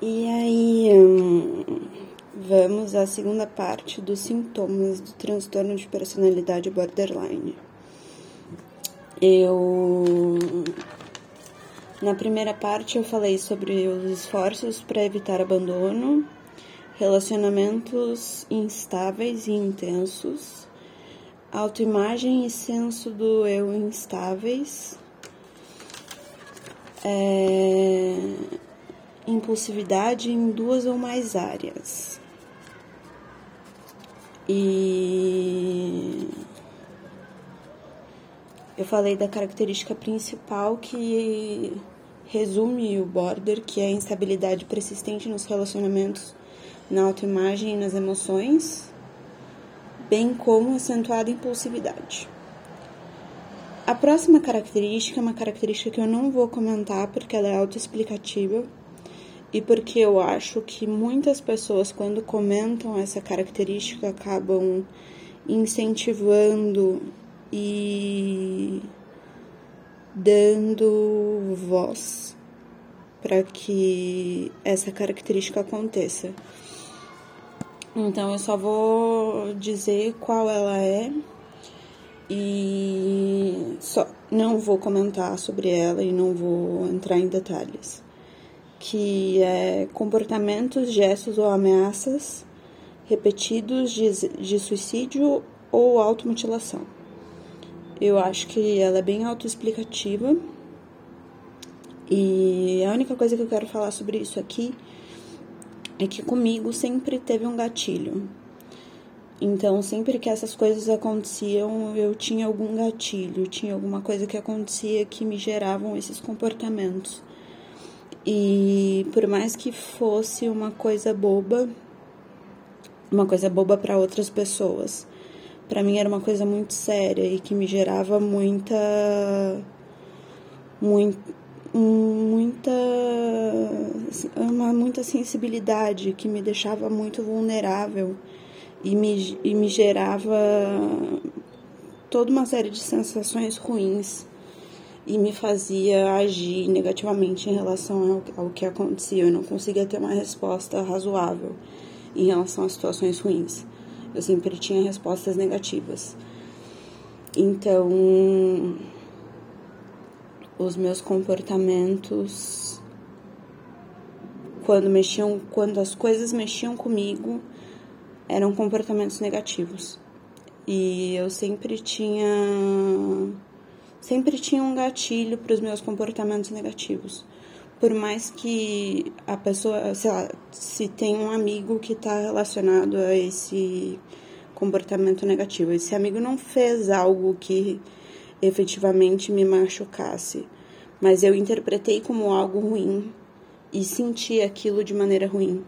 E aí, hum, vamos à segunda parte dos sintomas do transtorno de personalidade borderline. Eu. Na primeira parte, eu falei sobre os esforços para evitar abandono, relacionamentos instáveis e intensos, autoimagem e senso do eu instáveis, é, impulsividade em duas ou mais áreas. E eu falei da característica principal que resume o border, que é a instabilidade persistente nos relacionamentos, na autoimagem e nas emoções, bem como acentuada impulsividade. A próxima característica é uma característica que eu não vou comentar porque ela é autoexplicativa e porque eu acho que muitas pessoas, quando comentam essa característica, acabam incentivando e dando voz para que essa característica aconteça. Então eu só vou dizer qual ela é e só não vou comentar sobre ela e não vou entrar em detalhes. Que é comportamentos, gestos ou ameaças repetidos de, de suicídio ou automutilação. Eu acho que ela é bem autoexplicativa. E a única coisa que eu quero falar sobre isso aqui é que comigo sempre teve um gatilho. Então, sempre que essas coisas aconteciam, eu tinha algum gatilho, tinha alguma coisa que acontecia que me geravam esses comportamentos. E por mais que fosse uma coisa boba, uma coisa boba para outras pessoas, para mim era uma coisa muito séria e que me gerava muita muita uma muita sensibilidade que me deixava muito vulnerável e me, e me gerava toda uma série de sensações ruins e me fazia agir negativamente em relação ao, que acontecia. Eu não conseguia ter uma resposta razoável em relação às situações ruins. Eu sempre tinha respostas negativas. Então, os meus comportamentos quando mexiam, quando as coisas mexiam comigo, eram comportamentos negativos. E eu sempre tinha sempre tinha um gatilho para os meus comportamentos negativos por mais que a pessoa, sei lá, se tem um amigo que está relacionado a esse comportamento negativo, esse amigo não fez algo que efetivamente me machucasse, mas eu interpretei como algo ruim e senti aquilo de maneira ruim.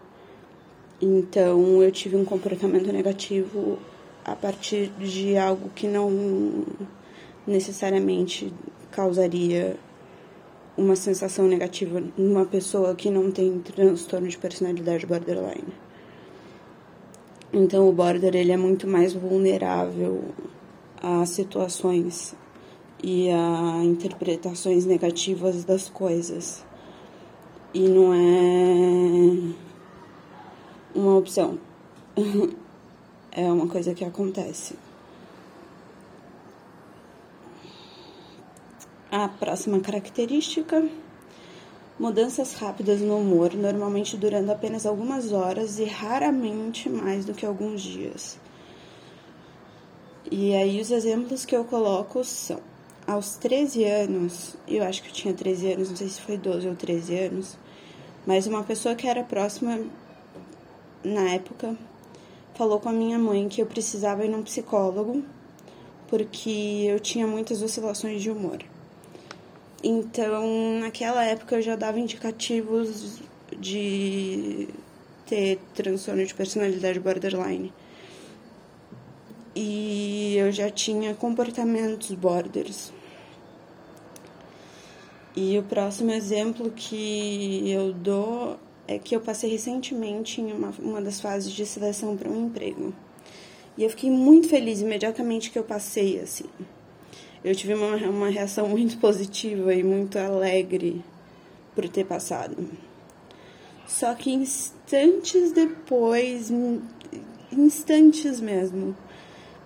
Então eu tive um comportamento negativo a partir de algo que não necessariamente causaria uma sensação negativa numa pessoa que não tem transtorno de personalidade borderline. Então o border ele é muito mais vulnerável a situações e a interpretações negativas das coisas. E não é uma opção. é uma coisa que acontece. A próxima característica: mudanças rápidas no humor, normalmente durando apenas algumas horas e raramente mais do que alguns dias. E aí os exemplos que eu coloco são: aos 13 anos, eu acho que eu tinha 13 anos, não sei se foi 12 ou 13 anos, mas uma pessoa que era próxima na época falou com a minha mãe que eu precisava ir num psicólogo porque eu tinha muitas oscilações de humor. Então, naquela época eu já dava indicativos de ter transtorno de personalidade borderline. E eu já tinha comportamentos borders. E o próximo exemplo que eu dou é que eu passei recentemente em uma, uma das fases de seleção para um emprego. E eu fiquei muito feliz imediatamente que eu passei, assim eu tive uma, uma reação muito positiva e muito alegre por ter passado. Só que instantes depois, instantes mesmo,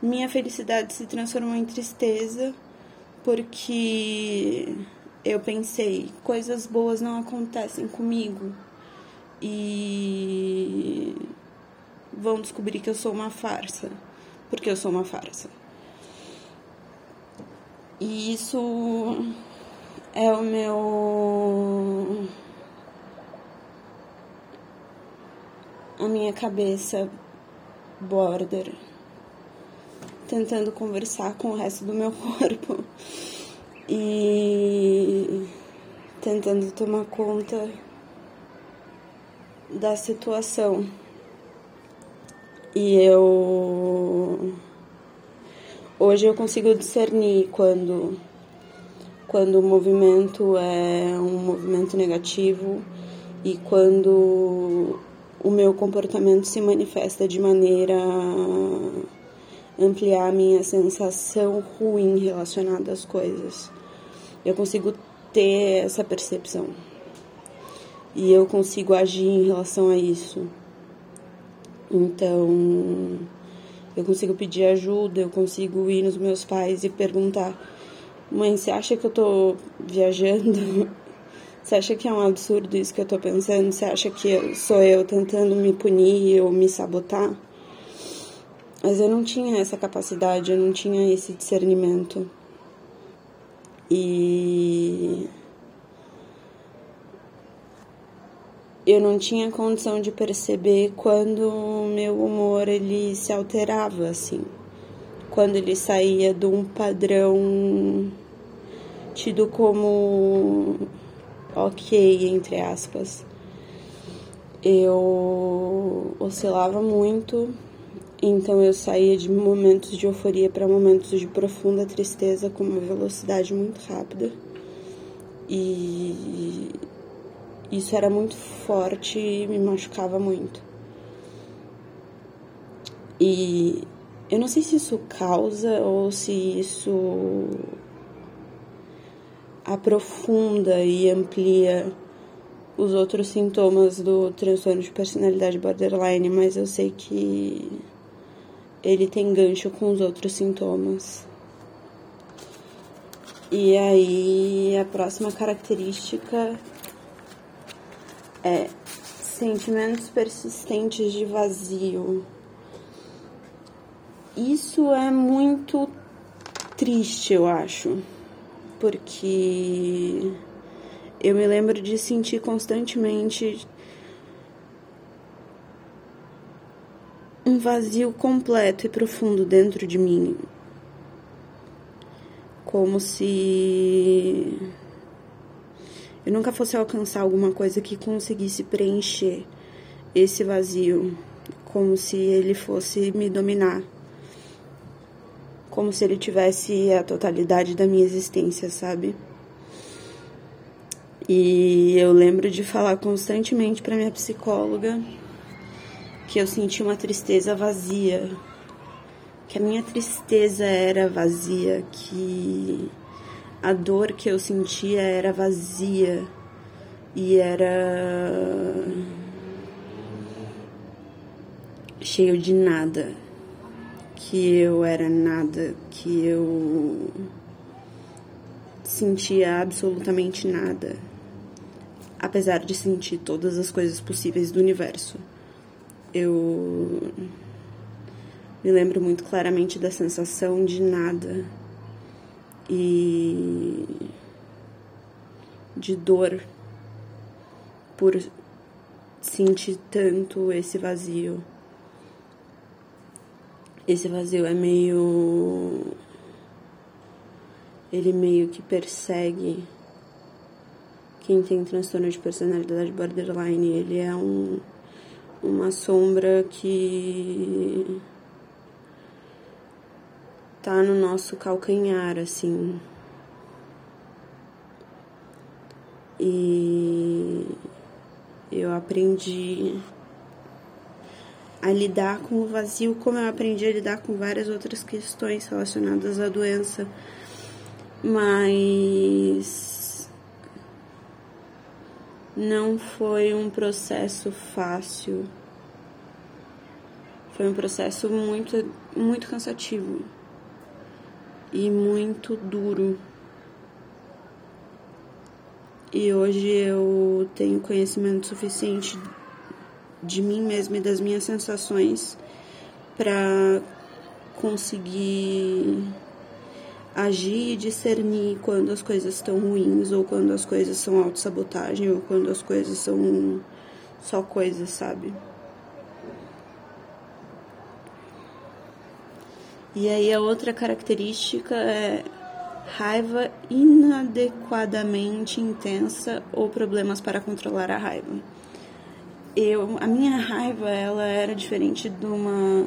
minha felicidade se transformou em tristeza porque eu pensei, coisas boas não acontecem comigo e vão descobrir que eu sou uma farsa, porque eu sou uma farsa. E isso é o meu a minha cabeça border tentando conversar com o resto do meu corpo e tentando tomar conta da situação. E eu hoje eu consigo discernir quando quando o movimento é um movimento negativo e quando o meu comportamento se manifesta de maneira ampliar a minha sensação ruim relacionada às coisas. Eu consigo ter essa percepção. E eu consigo agir em relação a isso. Então, eu consigo pedir ajuda, eu consigo ir nos meus pais e perguntar: "Mãe, você acha que eu tô viajando? Você acha que é um absurdo isso que eu tô pensando? Você acha que sou eu tentando me punir ou me sabotar?" Mas eu não tinha essa capacidade, eu não tinha esse discernimento. E eu não tinha condição de perceber quando o meu humor ele se alterava assim, quando ele saía de um padrão tido como ok entre aspas. Eu oscilava muito então eu saía de momentos de euforia para momentos de profunda tristeza com uma velocidade muito rápida. E isso era muito forte e me machucava muito. E eu não sei se isso causa ou se isso aprofunda e amplia os outros sintomas do transtorno de personalidade borderline, mas eu sei que ele tem gancho com os outros sintomas. E aí a próxima característica é sentimentos persistentes de vazio. Isso é muito triste, eu acho, porque eu me lembro de sentir constantemente um vazio completo e profundo dentro de mim. Como se eu nunca fosse alcançar alguma coisa que conseguisse preencher esse vazio, como se ele fosse me dominar. Como se ele tivesse a totalidade da minha existência, sabe? E eu lembro de falar constantemente para minha psicóloga que eu senti uma tristeza vazia, que a minha tristeza era vazia, que a dor que eu sentia era vazia e era cheio de nada, que eu era nada, que eu sentia absolutamente nada, apesar de sentir todas as coisas possíveis do universo. Eu me lembro muito claramente da sensação de nada e de dor por sentir tanto esse vazio. Esse vazio é meio. Ele meio que persegue quem tem transtorno de personalidade borderline. Ele é um uma sombra que tá no nosso calcanhar, assim. E eu aprendi a lidar com o vazio como eu aprendi a lidar com várias outras questões relacionadas à doença. Mas Não foi um processo fácil. Foi um processo muito, muito cansativo e muito duro. E hoje eu tenho conhecimento suficiente de mim mesma e das minhas sensações para conseguir agir e discernir quando as coisas estão ruins ou quando as coisas são autossabotagem ou quando as coisas são só coisas, sabe? E aí a outra característica é raiva inadequadamente intensa ou problemas para controlar a raiva. Eu, a minha raiva ela era diferente de uma,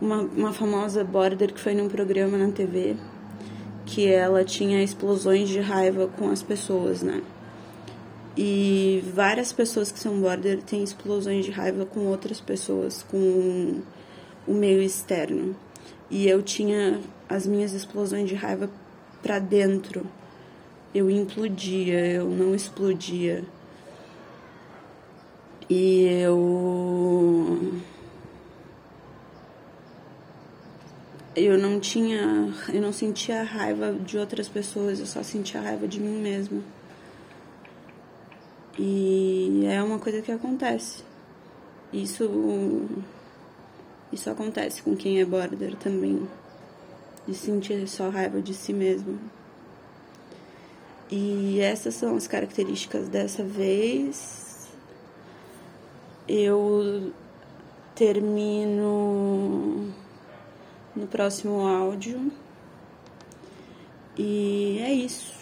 uma, uma famosa border que foi num programa na TV que ela tinha explosões de raiva com as pessoas, né? E várias pessoas que são border têm explosões de raiva com outras pessoas, com o meio externo. E eu tinha as minhas explosões de raiva para dentro. Eu implodia, eu não explodia. E eu. Eu não tinha. Eu não sentia raiva de outras pessoas, eu só sentia raiva de mim mesma. E é uma coisa que acontece. Isso. Isso acontece com quem é border também de sentir só raiva de si mesmo. E essas são as características dessa vez. Eu termino no próximo áudio. E é isso.